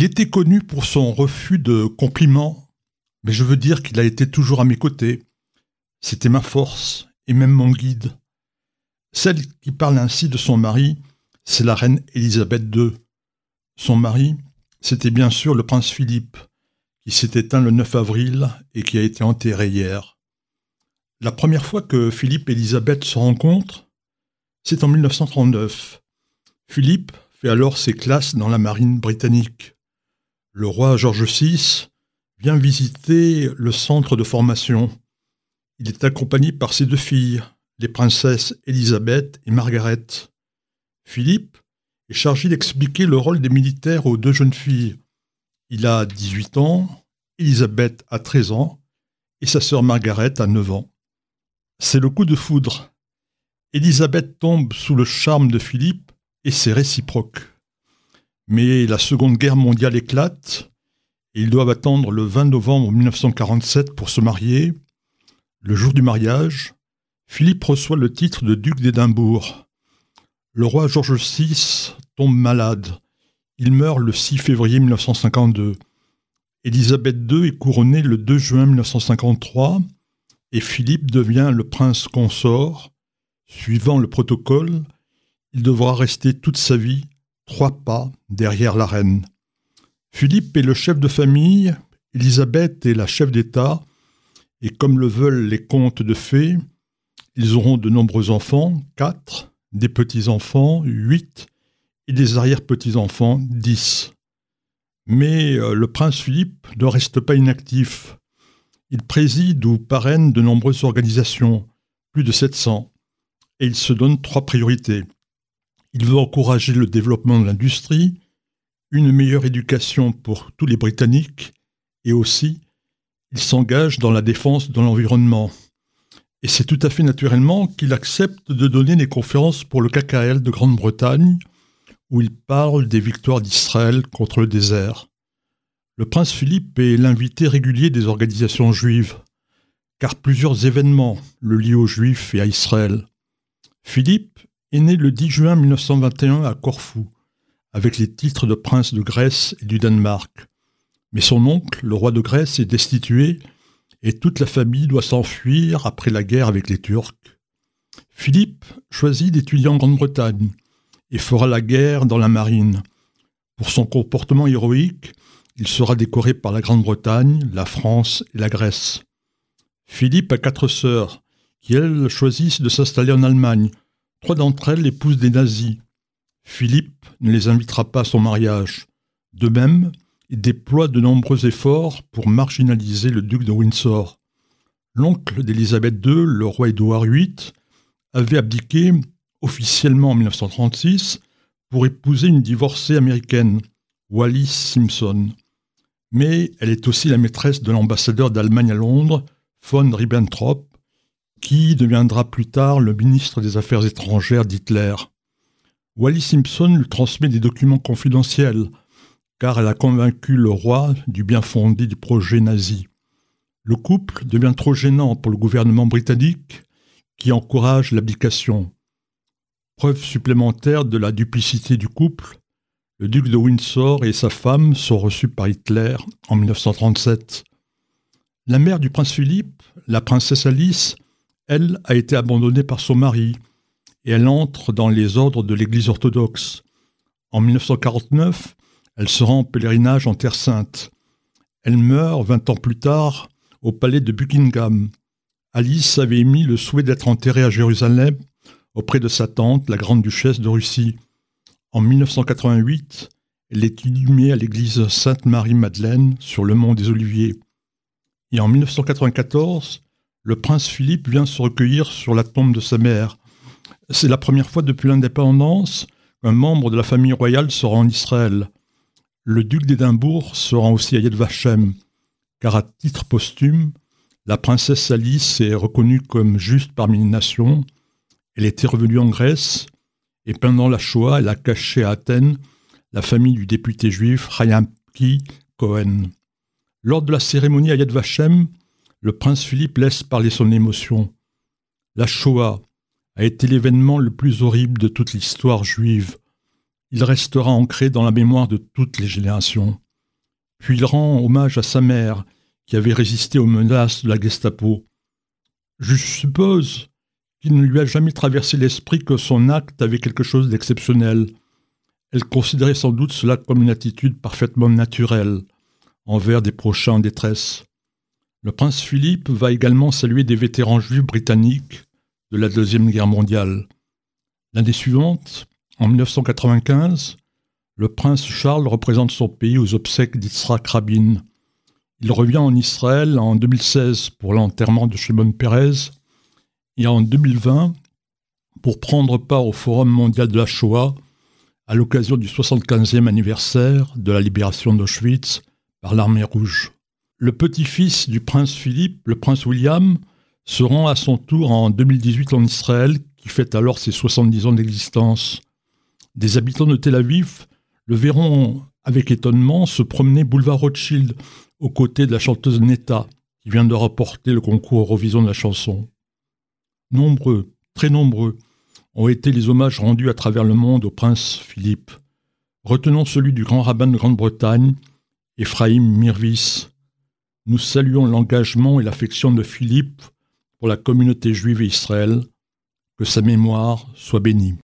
Il était connu pour son refus de compliments, mais je veux dire qu'il a été toujours à mes côtés. C'était ma force et même mon guide. Celle qui parle ainsi de son mari, c'est la reine Élisabeth II. Son mari, c'était bien sûr le prince Philippe, qui s'est éteint le 9 avril et qui a été enterré hier. La première fois que Philippe et Élisabeth se rencontrent, c'est en 1939. Philippe fait alors ses classes dans la marine britannique. Le roi George VI vient visiter le centre de formation. Il est accompagné par ses deux filles, les princesses Élisabeth et Margaret. Philippe est chargé d'expliquer le rôle des militaires aux deux jeunes filles. Il a 18 ans, Élisabeth a 13 ans et sa sœur Margaret a 9 ans. C'est le coup de foudre. Élisabeth tombe sous le charme de Philippe et c'est réciproque. Mais la Seconde Guerre mondiale éclate et ils doivent attendre le 20 novembre 1947 pour se marier. Le jour du mariage, Philippe reçoit le titre de duc d'Édimbourg. Le roi George VI tombe malade. Il meurt le 6 février 1952. Élisabeth II est couronnée le 2 juin 1953 et Philippe devient le prince consort. Suivant le protocole, il devra rester toute sa vie trois pas derrière la reine. Philippe est le chef de famille, Élisabeth est la chef d'État, et comme le veulent les contes de fées, ils auront de nombreux enfants, quatre, des petits-enfants, huit, et des arrière-petits-enfants, dix. Mais euh, le prince Philippe ne reste pas inactif. Il préside ou parraine de nombreuses organisations, plus de 700, et il se donne trois priorités. Il veut encourager le développement de l'industrie, une meilleure éducation pour tous les Britanniques, et aussi, il s'engage dans la défense de l'environnement. Et c'est tout à fait naturellement qu'il accepte de donner des conférences pour le KKL de Grande-Bretagne, où il parle des victoires d'Israël contre le désert. Le prince Philippe est l'invité régulier des organisations juives, car plusieurs événements le lient aux Juifs et à Israël. Philippe est né le 10 juin 1921 à Corfou, avec les titres de prince de Grèce et du Danemark. Mais son oncle, le roi de Grèce, est destitué et toute la famille doit s'enfuir après la guerre avec les Turcs. Philippe choisit d'étudier en Grande-Bretagne et fera la guerre dans la marine. Pour son comportement héroïque, il sera décoré par la Grande-Bretagne, la France et la Grèce. Philippe a quatre sœurs, qui elles choisissent de s'installer en Allemagne. Trois d'entre elles épousent des nazis. Philippe ne les invitera pas à son mariage. De même, il déploie de nombreux efforts pour marginaliser le duc de Windsor. L'oncle d'Élisabeth II, le roi Édouard VIII, avait abdiqué officiellement en 1936 pour épouser une divorcée américaine, Wallis Simpson. Mais elle est aussi la maîtresse de l'ambassadeur d'Allemagne à Londres, von Ribbentrop, qui deviendra plus tard le ministre des Affaires étrangères d'Hitler? Wallis Simpson lui transmet des documents confidentiels car elle a convaincu le roi du bien fondé du projet nazi. Le couple devient trop gênant pour le gouvernement britannique qui encourage l'abdication. Preuve supplémentaire de la duplicité du couple, le duc de Windsor et sa femme sont reçus par Hitler en 1937. La mère du prince Philippe, la princesse Alice, elle, a été abandonnée par son mari et elle entre dans les ordres de l'Église orthodoxe. En 1949, elle se rend en pèlerinage en Terre Sainte. Elle meurt vingt ans plus tard au palais de Buckingham. Alice avait émis le souhait d'être enterrée à Jérusalem auprès de sa tante, la grande duchesse de Russie. En 1988, elle est inhumée à l'église Sainte-Marie-Madeleine sur le mont des Oliviers. Et en 1994, le prince Philippe vient se recueillir sur la tombe de sa mère. C'est la première fois depuis l'indépendance qu'un membre de la famille royale sera en Israël. Le duc d'Édimbourg se rend aussi à Yad Vashem, car à titre posthume, la princesse Alice est reconnue comme juste parmi les nations. Elle était revenue en Grèce et pendant la Shoah, elle a caché à Athènes la famille du député juif Ki Cohen. Lors de la cérémonie à Yad Vashem, le prince Philippe laisse parler son émotion. La Shoah a été l'événement le plus horrible de toute l'histoire juive il restera ancré dans la mémoire de toutes les générations. Puis il rend hommage à sa mère, qui avait résisté aux menaces de la Gestapo. Je suppose qu'il ne lui a jamais traversé l'esprit que son acte avait quelque chose d'exceptionnel. Elle considérait sans doute cela comme une attitude parfaitement naturelle envers des prochains en détresse. Le prince Philippe va également saluer des vétérans juifs britanniques de la Deuxième Guerre mondiale. L'année suivante, en 1995, le prince Charles représente son pays aux obsèques d'Yitzhak Rabin. Il revient en Israël en 2016 pour l'enterrement de Shimon Peres et en 2020 pour prendre part au Forum mondial de la Shoah à l'occasion du 75e anniversaire de la libération d'Auschwitz par l'armée rouge. Le petit-fils du prince Philippe, le prince William, se rend à son tour en 2018 en Israël, qui fête alors ses 70 ans d'existence. Des habitants de Tel Aviv le verront avec étonnement se promener boulevard Rothschild aux côtés de la chanteuse Netta, qui vient de remporter le concours Eurovision de la chanson. Nombreux, très nombreux, ont été les hommages rendus à travers le monde au prince Philippe. Retenons celui du grand rabbin de Grande-Bretagne, Ephraim Mirvis. Nous saluons l'engagement et l'affection de Philippe pour la communauté juive et Israël. Que sa mémoire soit bénie.